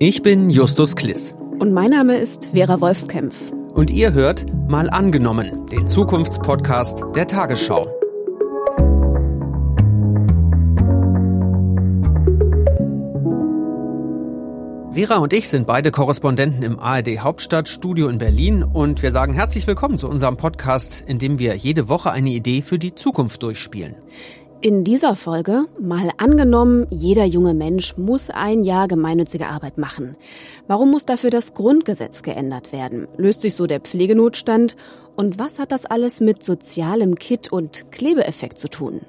Ich bin Justus Kliss. Und mein Name ist Vera Wolfskämpf. Und ihr hört Mal angenommen, den Zukunftspodcast der Tagesschau. Vera und ich sind beide Korrespondenten im ARD Hauptstadtstudio in Berlin und wir sagen herzlich willkommen zu unserem Podcast, in dem wir jede Woche eine Idee für die Zukunft durchspielen. In dieser Folge mal angenommen, jeder junge Mensch muss ein Jahr gemeinnützige Arbeit machen. Warum muss dafür das Grundgesetz geändert werden? Löst sich so der Pflegenotstand? Und was hat das alles mit sozialem Kit und Klebeeffekt zu tun?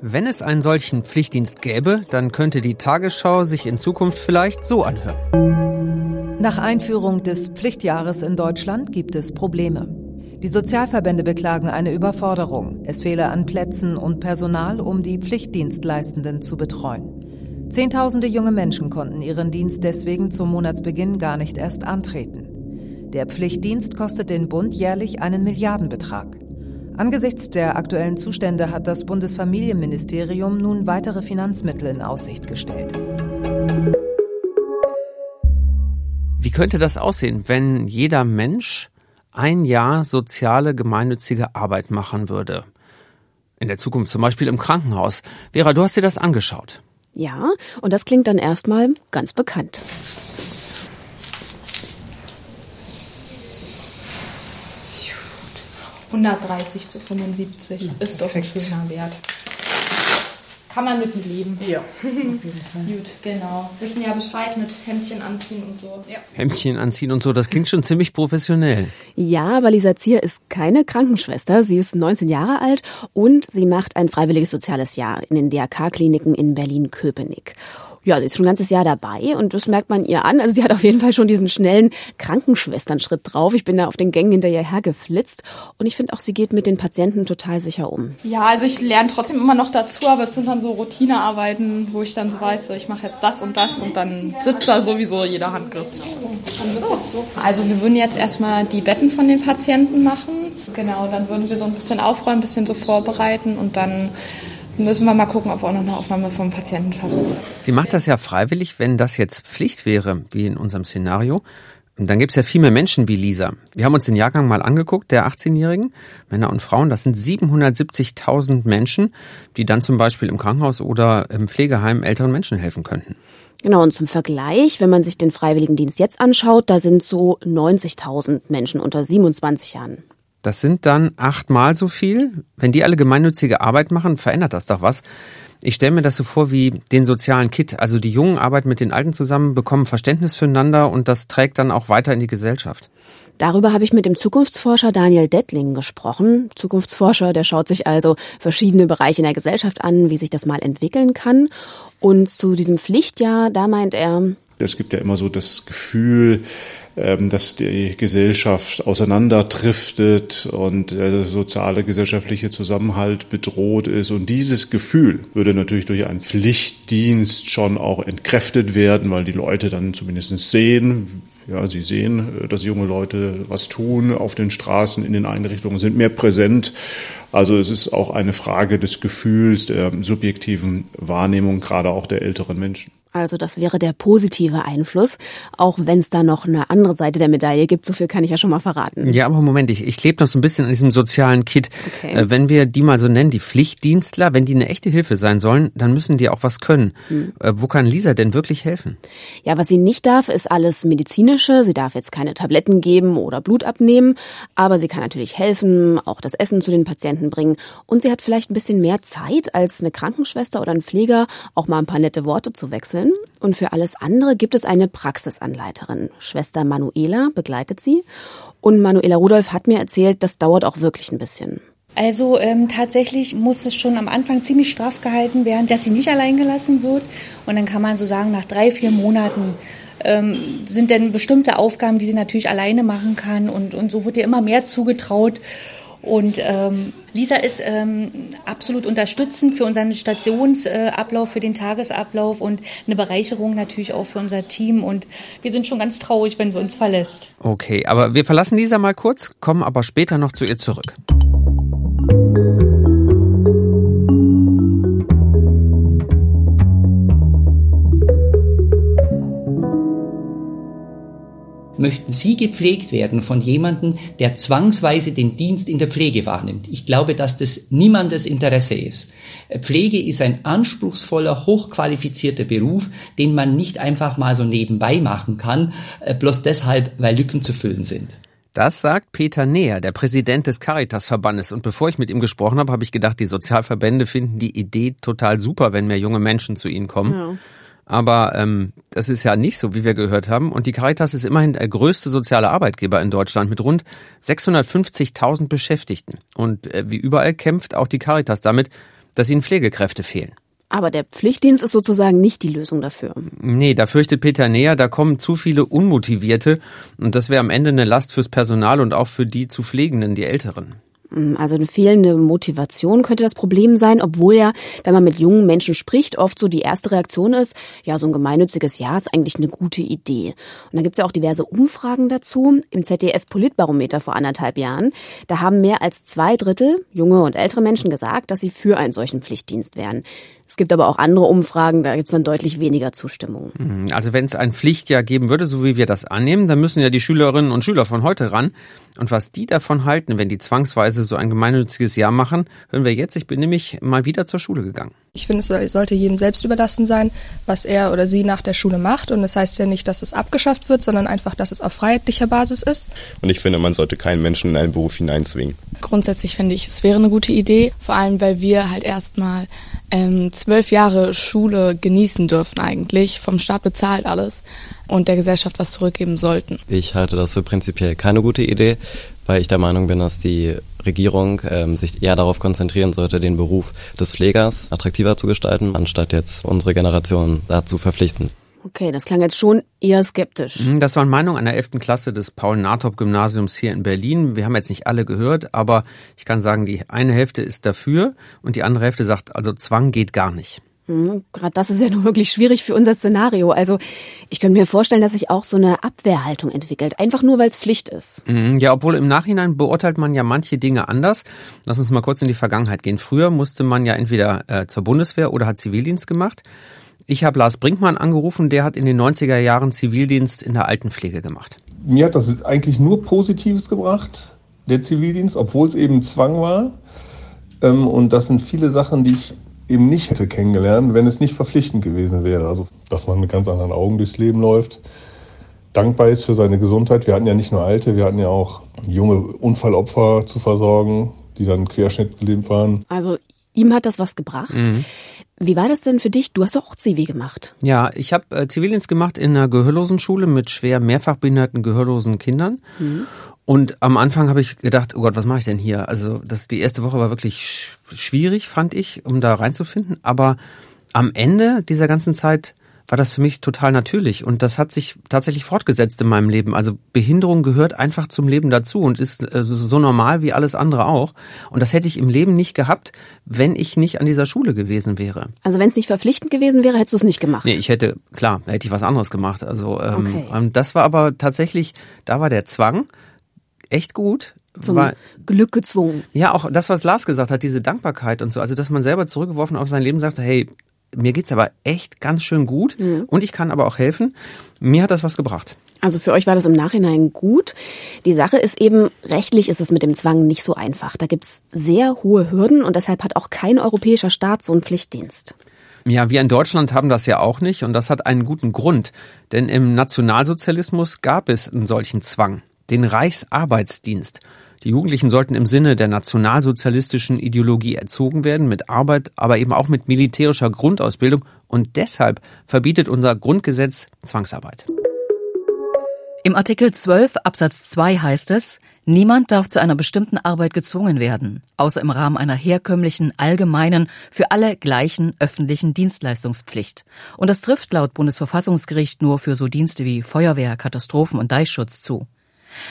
Wenn es einen solchen Pflichtdienst gäbe, dann könnte die Tagesschau sich in Zukunft vielleicht so anhören. Nach Einführung des Pflichtjahres in Deutschland gibt es Probleme. Die Sozialverbände beklagen eine Überforderung. Es fehle an Plätzen und Personal, um die Pflichtdienstleistenden zu betreuen. Zehntausende junge Menschen konnten ihren Dienst deswegen zum Monatsbeginn gar nicht erst antreten. Der Pflichtdienst kostet den Bund jährlich einen Milliardenbetrag. Angesichts der aktuellen Zustände hat das Bundesfamilienministerium nun weitere Finanzmittel in Aussicht gestellt. Wie könnte das aussehen, wenn jeder Mensch ein Jahr soziale gemeinnützige Arbeit machen würde? In der Zukunft zum Beispiel im Krankenhaus. Vera, du hast dir das angeschaut. Ja, und das klingt dann erstmal ganz bekannt. 130 zu 75 ja, ist doch ein schöner Wert. Kann man mit leben. Ja, auf jeden Fall. Gut, genau. Wissen ja Bescheid mit Hemdchen anziehen und so. Ja. Hemdchen anziehen und so, das klingt schon ziemlich professionell. Ja, aber Lisa Zier ist keine Krankenschwester. Sie ist 19 Jahre alt und sie macht ein freiwilliges soziales Jahr in den DRK-Kliniken in Berlin-Köpenick ja, sie ist schon ein ganzes Jahr dabei und das merkt man ihr an. Also sie hat auf jeden Fall schon diesen schnellen Krankenschwesternschritt drauf. Ich bin da auf den Gängen hinter ihr hergeflitzt und ich finde auch, sie geht mit den Patienten total sicher um. Ja, also ich lerne trotzdem immer noch dazu, aber es sind dann so Routinearbeiten, wo ich dann so weiß, so, ich mache jetzt das und das und dann sitzt da sowieso jeder Handgriff. Also wir würden jetzt erstmal die Betten von den Patienten machen. Genau, dann würden wir so ein bisschen aufräumen, ein bisschen so vorbereiten und dann müssen wir mal gucken, ob wir auch noch eine Aufnahme vom Patienten schaffen. Sie macht das ja freiwillig, wenn das jetzt Pflicht wäre, wie in unserem Szenario. dann gibt es ja viel mehr Menschen wie Lisa. Wir haben uns den Jahrgang mal angeguckt, der 18-Jährigen, Männer und Frauen. Das sind 770.000 Menschen, die dann zum Beispiel im Krankenhaus oder im Pflegeheim älteren Menschen helfen könnten. Genau, und zum Vergleich, wenn man sich den Freiwilligendienst jetzt anschaut, da sind so 90.000 Menschen unter 27 Jahren. Das sind dann achtmal so viel. Wenn die alle gemeinnützige Arbeit machen, verändert das doch was. Ich stelle mir das so vor wie den sozialen Kit. Also die Jungen arbeiten mit den Alten zusammen, bekommen Verständnis füreinander und das trägt dann auch weiter in die Gesellschaft. Darüber habe ich mit dem Zukunftsforscher Daniel Dettling gesprochen. Zukunftsforscher, der schaut sich also verschiedene Bereiche in der Gesellschaft an, wie sich das mal entwickeln kann. Und zu diesem Pflichtjahr, da meint er, es gibt ja immer so das Gefühl, ähm, dass die Gesellschaft auseinanderdriftet und der soziale gesellschaftliche Zusammenhalt bedroht ist. Und dieses Gefühl würde natürlich durch einen Pflichtdienst schon auch entkräftet werden, weil die Leute dann zumindest sehen, ja, sie sehen, dass junge Leute was tun auf den Straßen, in den Einrichtungen, sind mehr präsent. Also es ist auch eine Frage des Gefühls, der subjektiven Wahrnehmung, gerade auch der älteren Menschen. Also das wäre der positive Einfluss, auch wenn es da noch eine andere Seite der Medaille gibt. So viel kann ich ja schon mal verraten. Ja, aber Moment, ich, ich klebe noch so ein bisschen an diesem sozialen Kit. Okay. Äh, wenn wir die mal so nennen, die Pflichtdienstler, wenn die eine echte Hilfe sein sollen, dann müssen die auch was können. Hm. Äh, wo kann Lisa denn wirklich helfen? Ja, was sie nicht darf, ist alles medizinische. Sie darf jetzt keine Tabletten geben oder Blut abnehmen, aber sie kann natürlich helfen, auch das Essen zu den Patienten bringen. Und sie hat vielleicht ein bisschen mehr Zeit als eine Krankenschwester oder ein Pfleger, auch mal ein paar nette Worte zu wechseln können. Und für alles andere gibt es eine Praxisanleiterin. Schwester Manuela begleitet sie. Und Manuela Rudolph hat mir erzählt, das dauert auch wirklich ein bisschen. Also ähm, tatsächlich muss es schon am Anfang ziemlich straff gehalten werden, dass sie nicht allein gelassen wird. Und dann kann man so sagen, nach drei, vier Monaten ähm, sind dann bestimmte Aufgaben, die sie natürlich alleine machen kann. Und, und so wird ihr immer mehr zugetraut. Und ähm, Lisa ist ähm, absolut unterstützend für unseren Stationsablauf, für den Tagesablauf und eine Bereicherung natürlich auch für unser Team. Und wir sind schon ganz traurig, wenn sie uns verlässt. Okay, aber wir verlassen Lisa mal kurz, kommen aber später noch zu ihr zurück. Möchten Sie gepflegt werden von jemandem, der zwangsweise den Dienst in der Pflege wahrnimmt? Ich glaube, dass das niemandes Interesse ist. Pflege ist ein anspruchsvoller, hochqualifizierter Beruf, den man nicht einfach mal so nebenbei machen kann, äh, bloß deshalb, weil Lücken zu füllen sind. Das sagt Peter Neher, der Präsident des Caritas-Verbandes. Und bevor ich mit ihm gesprochen habe, habe ich gedacht, die Sozialverbände finden die Idee total super, wenn mehr junge Menschen zu ihnen kommen. Ja. Aber ähm, das ist ja nicht so, wie wir gehört haben. Und die Caritas ist immerhin der größte soziale Arbeitgeber in Deutschland mit rund 650.000 Beschäftigten. Und äh, wie überall kämpft auch die Caritas damit, dass ihnen Pflegekräfte fehlen. Aber der Pflichtdienst ist sozusagen nicht die Lösung dafür. Nee, da fürchtet Peter näher, da kommen zu viele Unmotivierte und das wäre am Ende eine Last fürs Personal und auch für die zu Pflegenden, die Älteren. Hm, also eine fehlende Motivation könnte das Problem sein, obwohl ja, wenn man mit jungen Menschen spricht, oft so die erste Reaktion ist, ja, so ein gemeinnütziges Jahr ist eigentlich eine gute Idee. Und dann gibt's ja auch diverse Umfragen dazu. Im ZDF Politbarometer vor anderthalb Jahren, da haben mehr als zwei Drittel junge und ältere Menschen gesagt, dass sie für einen solchen Pflichtdienst wären. Es gibt aber auch andere Umfragen, da gibt es dann deutlich weniger Zustimmung. Mhm. Also wenn es ein Pflichtjahr geben würde, so wie wir das annehmen, dann müssen ja die Schülerinnen und Schüler von heute ran. Und was die davon halten, wenn die zwangsweise so ein gemeinnütziges Jahr machen, hören wir jetzt. Ich bin nämlich mal wieder zur Schule gegangen. Ich finde, es sollte jedem selbst überlassen sein, was er oder sie nach der Schule macht. Und das heißt ja nicht, dass es abgeschafft wird, sondern einfach, dass es auf freiheitlicher Basis ist. Und ich finde, man sollte keinen Menschen in einen Beruf hineinzwingen. Grundsätzlich finde ich, es wäre eine gute Idee, vor allem weil wir halt erstmal ähm, zwölf Jahre Schule genießen dürfen eigentlich, vom Staat bezahlt alles und der Gesellschaft was zurückgeben sollten. Ich halte das für prinzipiell keine gute Idee, weil ich der Meinung bin, dass die Regierung ähm, sich eher darauf konzentrieren sollte, den Beruf des Pflegers attraktiver zu gestalten, anstatt jetzt unsere Generation dazu verpflichten. Okay, das klang jetzt schon eher skeptisch. Mhm, das waren Meinungen an der 11. Klasse des Paul-Nathop-Gymnasiums hier in Berlin. Wir haben jetzt nicht alle gehört, aber ich kann sagen, die eine Hälfte ist dafür und die andere Hälfte sagt, also Zwang geht gar nicht. Mhm, Gerade das ist ja nur wirklich schwierig für unser Szenario. Also ich könnte mir vorstellen, dass sich auch so eine Abwehrhaltung entwickelt, einfach nur weil es Pflicht ist. Mhm, ja, obwohl im Nachhinein beurteilt man ja manche Dinge anders. Lass uns mal kurz in die Vergangenheit gehen. Früher musste man ja entweder äh, zur Bundeswehr oder hat Zivildienst gemacht. Ich habe Lars Brinkmann angerufen, der hat in den 90er Jahren Zivildienst in der Altenpflege gemacht. Mir hat das eigentlich nur Positives gebracht, der Zivildienst, obwohl es eben Zwang war. Ähm, und das sind viele Sachen, die ich eben nicht hätte kennengelernt, wenn es nicht verpflichtend gewesen wäre. Also, dass man mit ganz anderen Augen durchs Leben läuft, dankbar ist für seine Gesundheit. Wir hatten ja nicht nur Alte, wir hatten ja auch junge Unfallopfer zu versorgen, die dann querschnittsgelähmt waren. Also ihm hat das was gebracht. Mhm. Wie war das denn für dich? Du hast doch auch Zivi gemacht. Ja, ich habe äh, Zivildienst gemacht in einer Gehörlosenschule mit schwer mehrfach behinderten gehörlosen Kindern. Mhm. Und am Anfang habe ich gedacht, oh Gott, was mache ich denn hier? Also das, die erste Woche war wirklich schwierig, fand ich, um da reinzufinden. Aber am Ende dieser ganzen Zeit war das für mich total natürlich und das hat sich tatsächlich fortgesetzt in meinem Leben. Also Behinderung gehört einfach zum Leben dazu und ist äh, so normal wie alles andere auch. Und das hätte ich im Leben nicht gehabt, wenn ich nicht an dieser Schule gewesen wäre. Also wenn es nicht verpflichtend gewesen wäre, hättest du es nicht gemacht? Nee, ich hätte, klar, hätte ich was anderes gemacht. Also ähm, okay. das war aber tatsächlich, da war der Zwang echt gut. Zum war, Glück gezwungen. Ja, auch das, was Lars gesagt hat, diese Dankbarkeit und so. Also, dass man selber zurückgeworfen auf sein Leben sagt, hey, mir geht's aber echt ganz schön gut mhm. und ich kann aber auch helfen. Mir hat das was gebracht. Also für euch war das im Nachhinein gut. Die Sache ist eben, rechtlich ist es mit dem Zwang nicht so einfach. Da gibt's sehr hohe Hürden und deshalb hat auch kein europäischer Staat so einen Pflichtdienst. Ja, wir in Deutschland haben das ja auch nicht und das hat einen guten Grund. Denn im Nationalsozialismus gab es einen solchen Zwang, den Reichsarbeitsdienst. Die Jugendlichen sollten im Sinne der nationalsozialistischen Ideologie erzogen werden, mit Arbeit, aber eben auch mit militärischer Grundausbildung. Und deshalb verbietet unser Grundgesetz Zwangsarbeit. Im Artikel 12 Absatz 2 heißt es, niemand darf zu einer bestimmten Arbeit gezwungen werden, außer im Rahmen einer herkömmlichen, allgemeinen, für alle gleichen öffentlichen Dienstleistungspflicht. Und das trifft laut Bundesverfassungsgericht nur für so Dienste wie Feuerwehr, Katastrophen- und Deichschutz zu.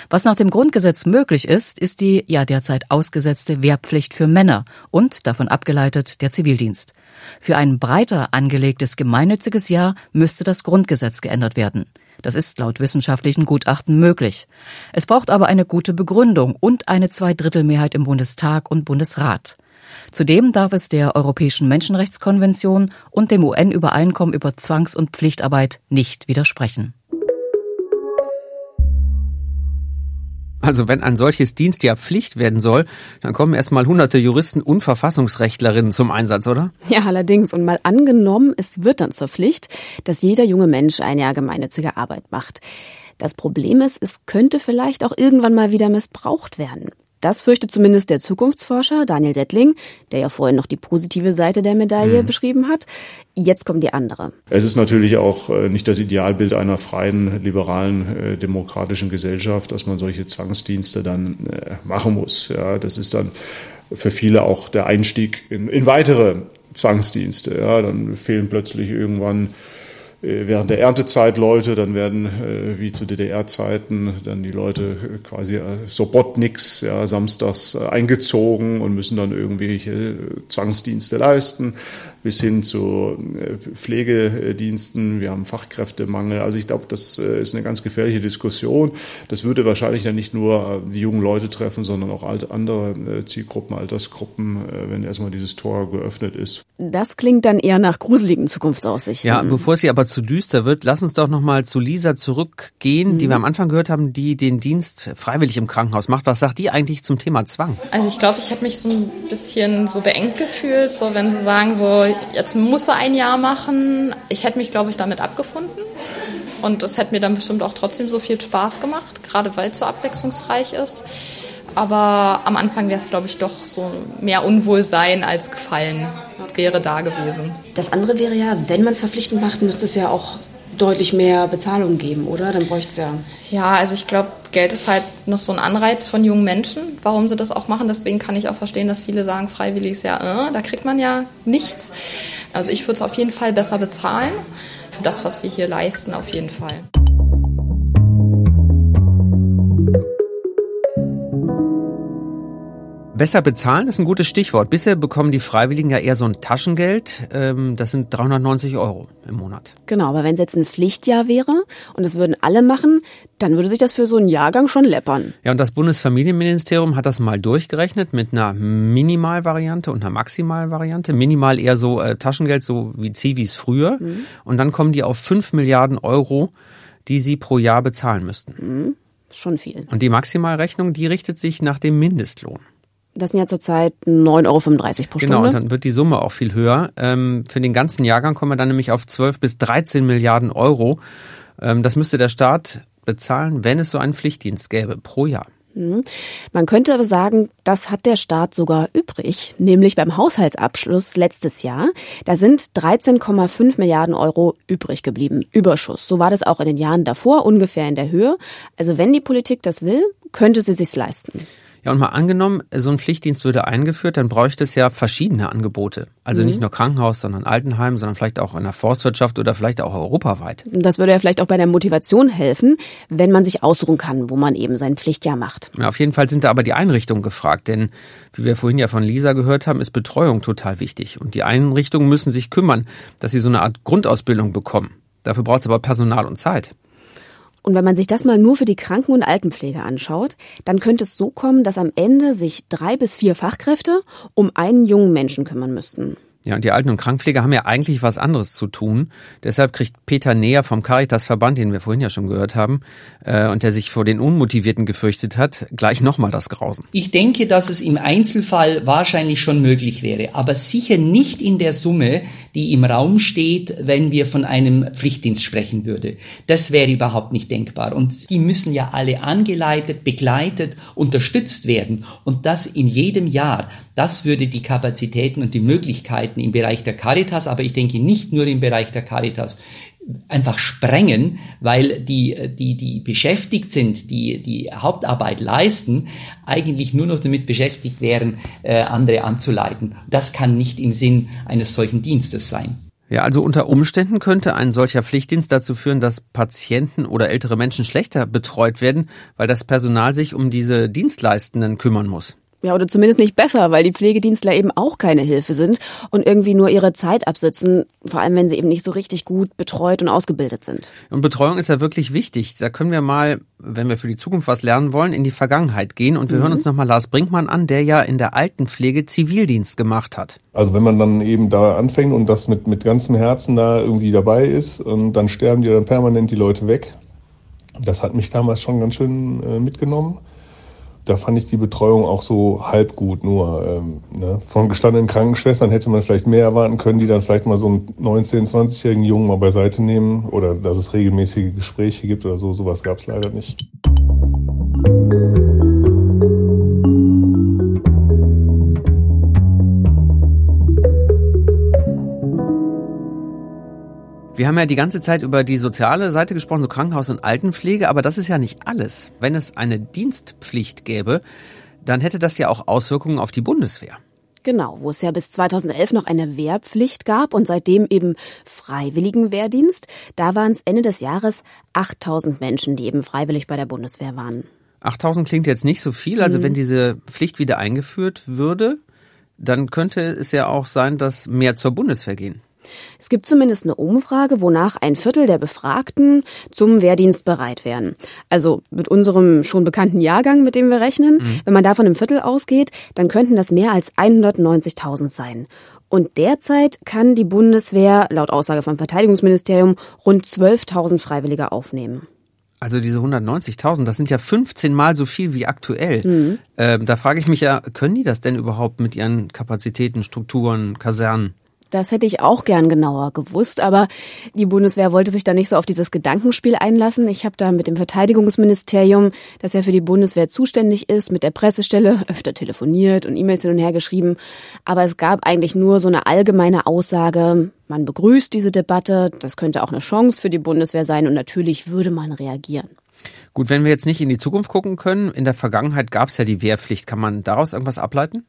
Was nach dem Grundgesetz möglich ist, ist die ja derzeit ausgesetzte Wehrpflicht für Männer und davon abgeleitet der Zivildienst. Für ein breiter angelegtes gemeinnütziges Jahr müsste das Grundgesetz geändert werden. Das ist laut wissenschaftlichen Gutachten möglich. Es braucht aber eine gute Begründung und eine Zweidrittelmehrheit im Bundestag und Bundesrat. Zudem darf es der Europäischen Menschenrechtskonvention und dem UN-Übereinkommen über Zwangs- und Pflichtarbeit nicht widersprechen. Also wenn ein solches Dienstjahr Pflicht werden soll, dann kommen erstmal hunderte Juristen und Verfassungsrechtlerinnen zum Einsatz, oder? Ja, allerdings. Und mal angenommen, es wird dann zur Pflicht, dass jeder junge Mensch ein Jahr gemeinnützige Arbeit macht. Das Problem ist, es könnte vielleicht auch irgendwann mal wieder missbraucht werden. Das fürchtet zumindest der Zukunftsforscher Daniel Dettling, der ja vorhin noch die positive Seite der Medaille mhm. beschrieben hat. Jetzt kommt die andere. Es ist natürlich auch äh, nicht das Idealbild einer freien, liberalen, äh, demokratischen Gesellschaft, dass man solche Zwangsdienste dann äh, machen muss. Ja, das ist dann für viele auch der Einstieg in, in weitere Zwangsdienste. Ja, dann fehlen plötzlich irgendwann während der Erntezeit Leute, dann werden äh, wie zu DDR-Zeiten dann die Leute quasi äh, Sobotniks ja, samstags eingezogen und müssen dann irgendwelche Zwangsdienste leisten bis hin zu äh, Pflegediensten. Wir haben Fachkräftemangel. Also ich glaube, das äh, ist eine ganz gefährliche Diskussion. Das würde wahrscheinlich dann nicht nur äh, die jungen Leute treffen, sondern auch andere Zielgruppen, Altersgruppen, wenn erstmal dieses Tor geöffnet ist. Das klingt dann eher nach gruseligen Zukunftsaussichten. Ja, bevor es hier aber zu düster wird, lass uns doch nochmal zu Lisa zurückgehen, mhm. die wir am Anfang gehört haben, die den Dienst freiwillig im Krankenhaus macht. Was sagt die eigentlich zum Thema Zwang? Also ich glaube, ich hätte mich so ein bisschen so beengt gefühlt, so wenn sie sagen, so jetzt muss er ein Jahr machen. Ich hätte mich, glaube ich, damit abgefunden. Und das hätte mir dann bestimmt auch trotzdem so viel Spaß gemacht, gerade weil es so abwechslungsreich ist. Aber am Anfang wäre es, glaube ich, doch so mehr Unwohlsein als Gefallen wäre da gewesen. Das andere wäre ja, wenn man es verpflichtend macht, müsste es ja auch deutlich mehr Bezahlung geben, oder? Dann bräuchte es ja. Ja, also ich glaube, Geld ist halt noch so ein Anreiz von jungen Menschen, warum sie das auch machen. Deswegen kann ich auch verstehen, dass viele sagen, freiwillig ist ja, äh, da kriegt man ja nichts. Also ich würde es auf jeden Fall besser bezahlen. Für das, was wir hier leisten, auf jeden Fall. Besser bezahlen ist ein gutes Stichwort. Bisher bekommen die Freiwilligen ja eher so ein Taschengeld. Ähm, das sind 390 Euro im Monat. Genau, aber wenn es jetzt ein Pflichtjahr wäre und das würden alle machen, dann würde sich das für so einen Jahrgang schon läppern. Ja, und das Bundesfamilienministerium hat das mal durchgerechnet mit einer Minimalvariante und einer Maximalvariante. Minimal eher so äh, Taschengeld, so wie Zivis früher. Mhm. Und dann kommen die auf 5 Milliarden Euro, die sie pro Jahr bezahlen müssten. Mhm. Schon viel. Und die Maximalrechnung, die richtet sich nach dem Mindestlohn. Das sind ja zurzeit 9,35 Euro pro Stunde. Genau, und dann wird die Summe auch viel höher. Ähm, für den ganzen Jahrgang kommen wir dann nämlich auf 12 bis 13 Milliarden Euro. Ähm, das müsste der Staat bezahlen, wenn es so einen Pflichtdienst gäbe, pro Jahr. Mhm. Man könnte aber sagen, das hat der Staat sogar übrig, nämlich beim Haushaltsabschluss letztes Jahr. Da sind 13,5 Milliarden Euro übrig geblieben, Überschuss. So war das auch in den Jahren davor, ungefähr in der Höhe. Also wenn die Politik das will, könnte sie sich's leisten. Ja, und mal angenommen, so ein Pflichtdienst würde eingeführt, dann bräuchte es ja verschiedene Angebote. Also mhm. nicht nur Krankenhaus, sondern Altenheim, sondern vielleicht auch in der Forstwirtschaft oder vielleicht auch europaweit. Das würde ja vielleicht auch bei der Motivation helfen, wenn man sich ausruhen kann, wo man eben sein Pflichtjahr macht. Ja, auf jeden Fall sind da aber die Einrichtungen gefragt, denn wie wir vorhin ja von Lisa gehört haben, ist Betreuung total wichtig. Und die Einrichtungen müssen sich kümmern, dass sie so eine Art Grundausbildung bekommen. Dafür braucht es aber Personal und Zeit. Und wenn man sich das mal nur für die Kranken- und Altenpflege anschaut, dann könnte es so kommen, dass am Ende sich drei bis vier Fachkräfte um einen jungen Menschen kümmern müssten. Ja, und die Alten- und Krankenpfleger haben ja eigentlich was anderes zu tun. Deshalb kriegt Peter Näher vom Caritas-Verband, den wir vorhin ja schon gehört haben, äh, und der sich vor den Unmotivierten gefürchtet hat, gleich nochmal das Grausen. Ich denke, dass es im Einzelfall wahrscheinlich schon möglich wäre, aber sicher nicht in der Summe, die im Raum steht, wenn wir von einem Pflichtdienst sprechen würde. Das wäre überhaupt nicht denkbar. Und die müssen ja alle angeleitet, begleitet, unterstützt werden. Und das in jedem Jahr. Das würde die Kapazitäten und die Möglichkeiten im Bereich der Caritas, aber ich denke nicht nur im Bereich der Caritas, einfach sprengen, weil die, die, die beschäftigt sind, die die Hauptarbeit leisten, eigentlich nur noch damit beschäftigt wären, äh, andere anzuleiten. Das kann nicht im Sinn eines solchen Dienstes sein. Ja, also unter Umständen könnte ein solcher Pflichtdienst dazu führen, dass Patienten oder ältere Menschen schlechter betreut werden, weil das Personal sich um diese Dienstleistenden kümmern muss. Ja, oder zumindest nicht besser, weil die Pflegedienstler eben auch keine Hilfe sind und irgendwie nur ihre Zeit absitzen, vor allem wenn sie eben nicht so richtig gut betreut und ausgebildet sind. Und Betreuung ist ja wirklich wichtig. Da können wir mal, wenn wir für die Zukunft was lernen wollen, in die Vergangenheit gehen und wir mhm. hören uns nochmal Lars Brinkmann an, der ja in der Altenpflege Zivildienst gemacht hat. Also wenn man dann eben da anfängt und das mit, mit ganzem Herzen da irgendwie dabei ist, und dann sterben dir dann permanent die Leute weg. Das hat mich damals schon ganz schön äh, mitgenommen. Da fand ich die Betreuung auch so halb gut nur. Ähm, ne? Von gestandenen Krankenschwestern hätte man vielleicht mehr erwarten können, die dann vielleicht mal so einen 19-, 20-jährigen Jungen mal beiseite nehmen oder dass es regelmäßige Gespräche gibt oder so. Sowas gab es leider nicht. Wir haben ja die ganze Zeit über die soziale Seite gesprochen, so Krankenhaus und Altenpflege, aber das ist ja nicht alles. Wenn es eine Dienstpflicht gäbe, dann hätte das ja auch Auswirkungen auf die Bundeswehr. Genau, wo es ja bis 2011 noch eine Wehrpflicht gab und seitdem eben freiwilligen Wehrdienst, da waren es Ende des Jahres 8000 Menschen, die eben freiwillig bei der Bundeswehr waren. 8000 klingt jetzt nicht so viel, also mhm. wenn diese Pflicht wieder eingeführt würde, dann könnte es ja auch sein, dass mehr zur Bundeswehr gehen. Es gibt zumindest eine Umfrage, wonach ein Viertel der Befragten zum Wehrdienst bereit wären. Also mit unserem schon bekannten Jahrgang, mit dem wir rechnen, mhm. wenn man davon im Viertel ausgeht, dann könnten das mehr als 190.000 sein. Und derzeit kann die Bundeswehr, laut Aussage vom Verteidigungsministerium, rund 12.000 Freiwillige aufnehmen. Also diese 190.000, das sind ja 15 Mal so viel wie aktuell. Mhm. Ähm, da frage ich mich ja, können die das denn überhaupt mit ihren Kapazitäten, Strukturen, Kasernen? Das hätte ich auch gern genauer gewusst, aber die Bundeswehr wollte sich da nicht so auf dieses Gedankenspiel einlassen. Ich habe da mit dem Verteidigungsministerium, das ja für die Bundeswehr zuständig ist, mit der Pressestelle öfter telefoniert und E-Mails hin und her geschrieben. Aber es gab eigentlich nur so eine allgemeine Aussage, man begrüßt diese Debatte, das könnte auch eine Chance für die Bundeswehr sein und natürlich würde man reagieren. Gut, wenn wir jetzt nicht in die Zukunft gucken können, in der Vergangenheit gab es ja die Wehrpflicht. Kann man daraus irgendwas ableiten?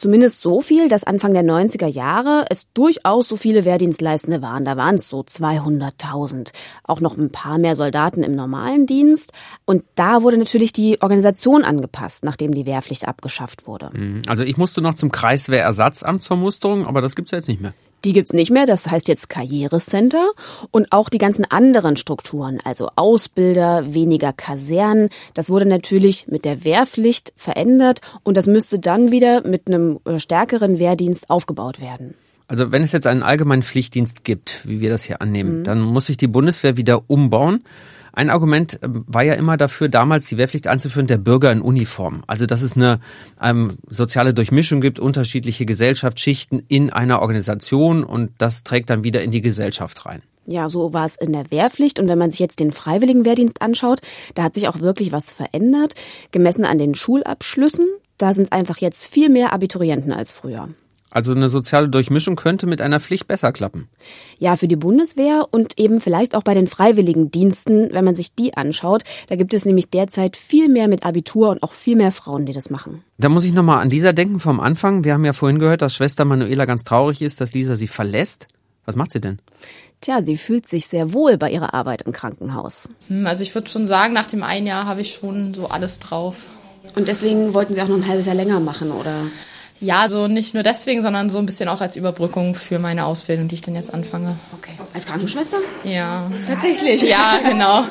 Zumindest so viel, dass Anfang der 90er Jahre es durchaus so viele Wehrdienstleistende waren. Da waren es so 200.000. Auch noch ein paar mehr Soldaten im normalen Dienst. Und da wurde natürlich die Organisation angepasst, nachdem die Wehrpflicht abgeschafft wurde. Mhm. Also ich musste noch zum Kreiswehrersatzamt zur Musterung, aber das gibt's ja jetzt nicht mehr. Die gibt's nicht mehr, das heißt jetzt Karrierecenter und auch die ganzen anderen Strukturen, also Ausbilder, weniger Kasernen, das wurde natürlich mit der Wehrpflicht verändert und das müsste dann wieder mit einem äh, stärkeren Wehrdienst aufgebaut werden. Also wenn es jetzt einen allgemeinen Pflichtdienst gibt, wie wir das hier annehmen, mhm. dann muss sich die Bundeswehr wieder umbauen. Ein Argument ähm, war ja immer dafür, damals die Wehrpflicht einzuführen, der Bürger in Uniform. Also dass es eine ähm, soziale Durchmischung gibt, unterschiedliche Gesellschaftsschichten in einer Organisation und das trägt dann wieder in die Gesellschaft rein. Ja, so war es in der Wehrpflicht. Und wenn man sich jetzt den freiwilligen Wehrdienst anschaut, da hat sich auch wirklich was verändert. Gemessen an den Schulabschlüssen, da sind es einfach jetzt viel mehr Abiturienten als früher. Also eine soziale Durchmischung könnte mit einer Pflicht besser klappen. Ja, für die Bundeswehr und eben vielleicht auch bei den freiwilligen Diensten, wenn man sich die anschaut, da gibt es nämlich derzeit viel mehr mit Abitur und auch viel mehr Frauen, die das machen. Da muss ich nochmal an Lisa denken vom Anfang. Wir haben ja vorhin gehört, dass Schwester Manuela ganz traurig ist, dass Lisa sie verlässt. Was macht sie denn? Tja, sie fühlt sich sehr wohl bei ihrer Arbeit im Krankenhaus. Hm, also ich würde schon sagen, nach dem einen Jahr habe ich schon so alles drauf. Und deswegen wollten Sie auch noch ein halbes Jahr länger machen, oder? Ja, also nicht nur deswegen, sondern so ein bisschen auch als Überbrückung für meine Ausbildung, die ich dann jetzt anfange. Okay. Als Krankenschwester? Ja. Tatsächlich? Ja, genau.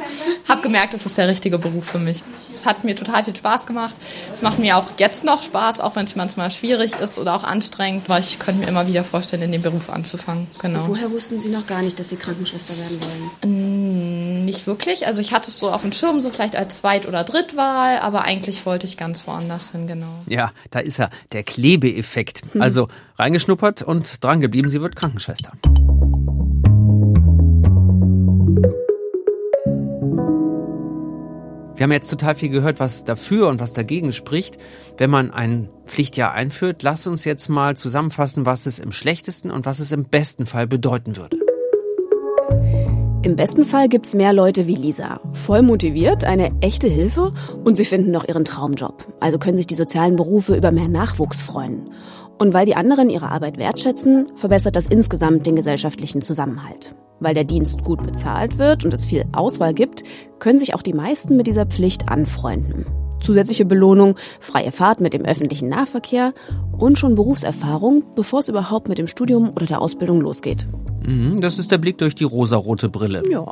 Hab gemerkt, das ist der richtige Beruf für mich. Es hat mir total viel Spaß gemacht. Es macht mir auch jetzt noch Spaß, auch wenn es manchmal schwierig ist oder auch anstrengend, weil ich könnte mir immer wieder vorstellen, in dem Beruf anzufangen. Genau. Vorher wussten Sie noch gar nicht, dass Sie Krankenschwester werden wollen? Nicht wirklich. Also ich hatte es so auf dem Schirm, so vielleicht als Zweit- oder Drittwahl, aber eigentlich wollte ich ganz woanders hin, genau. Ja, da ist er, der Klebeeffekt. Hm. Also reingeschnuppert und dran geblieben, sie wird Krankenschwester. Wir haben jetzt total viel gehört, was dafür und was dagegen spricht. Wenn man ein Pflichtjahr einführt, lasst uns jetzt mal zusammenfassen, was es im schlechtesten und was es im besten Fall bedeuten würde. Im besten Fall gibt's mehr Leute wie Lisa. Voll motiviert, eine echte Hilfe und sie finden noch ihren Traumjob. Also können sich die sozialen Berufe über mehr Nachwuchs freuen. Und weil die anderen ihre Arbeit wertschätzen, verbessert das insgesamt den gesellschaftlichen Zusammenhalt. Weil der Dienst gut bezahlt wird und es viel Auswahl gibt, können sich auch die meisten mit dieser Pflicht anfreunden. Zusätzliche Belohnung, freie Fahrt mit dem öffentlichen Nahverkehr und schon Berufserfahrung, bevor es überhaupt mit dem Studium oder der Ausbildung losgeht. Mhm, das ist der Blick durch die rosarote Brille. Ja.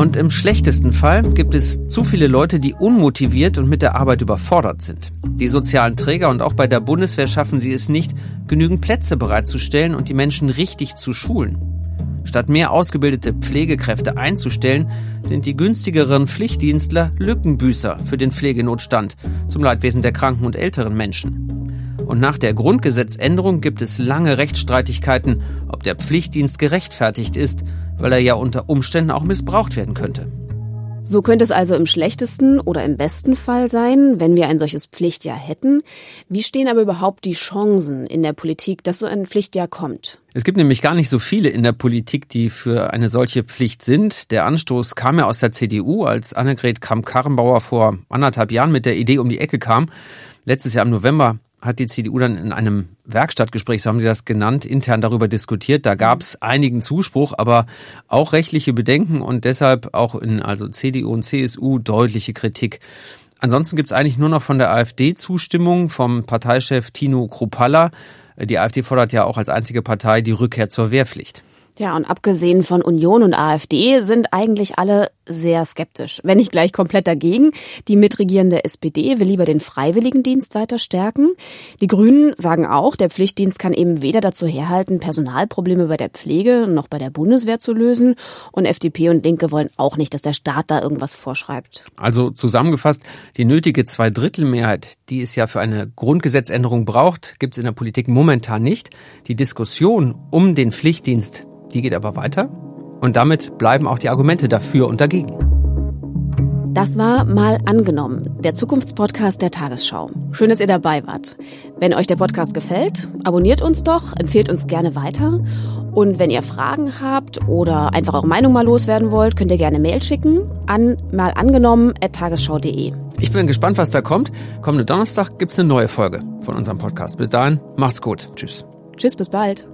Und im schlechtesten Fall gibt es zu viele Leute, die unmotiviert und mit der Arbeit überfordert sind. Die sozialen Träger und auch bei der Bundeswehr schaffen sie es nicht, genügend Plätze bereitzustellen und die Menschen richtig zu schulen. Statt mehr ausgebildete Pflegekräfte einzustellen, sind die günstigeren Pflichtdienstler Lückenbüßer für den Pflegenotstand zum Leidwesen der kranken und älteren Menschen. Und nach der Grundgesetzänderung gibt es lange Rechtsstreitigkeiten, ob der Pflichtdienst gerechtfertigt ist, weil er ja unter Umständen auch missbraucht werden könnte. So könnte es also im schlechtesten oder im besten Fall sein, wenn wir ein solches Pflichtjahr hätten. Wie stehen aber überhaupt die Chancen in der Politik, dass so ein Pflichtjahr kommt? Es gibt nämlich gar nicht so viele in der Politik, die für eine solche Pflicht sind. Der Anstoß kam ja aus der CDU, als Annegret Kramp-Karrenbauer vor anderthalb Jahren mit der Idee um die Ecke kam. Letztes Jahr im November hat die CDU dann in einem Werkstattgespräch, so haben sie das genannt, intern darüber diskutiert. Da gab es einigen Zuspruch, aber auch rechtliche Bedenken und deshalb auch in also CDU und CSU deutliche Kritik. Ansonsten gibt es eigentlich nur noch von der AfD Zustimmung vom Parteichef Tino Kruppalla. Die AfD fordert ja auch als einzige Partei die Rückkehr zur Wehrpflicht. Ja, und abgesehen von Union und AfD sind eigentlich alle sehr skeptisch, wenn nicht gleich komplett dagegen. Die mitregierende SPD will lieber den Freiwilligendienst weiter stärken. Die Grünen sagen auch, der Pflichtdienst kann eben weder dazu herhalten, Personalprobleme bei der Pflege noch bei der Bundeswehr zu lösen. Und FDP und Linke wollen auch nicht, dass der Staat da irgendwas vorschreibt. Also zusammengefasst, die nötige Zweidrittelmehrheit, die es ja für eine Grundgesetzänderung braucht, gibt es in der Politik momentan nicht. Die Diskussion um den Pflichtdienst die geht aber weiter und damit bleiben auch die Argumente dafür und dagegen. Das war mal angenommen, der Zukunftspodcast der Tagesschau. Schön, dass ihr dabei wart. Wenn euch der Podcast gefällt, abonniert uns doch, empfehlt uns gerne weiter. Und wenn ihr Fragen habt oder einfach eure Meinung mal loswerden wollt, könnt ihr gerne Mail schicken an malangenommen.tagesschau.de. Ich bin gespannt, was da kommt. Kommende Donnerstag gibt's eine neue Folge von unserem Podcast. Bis dahin, macht's gut. Tschüss. Tschüss, bis bald.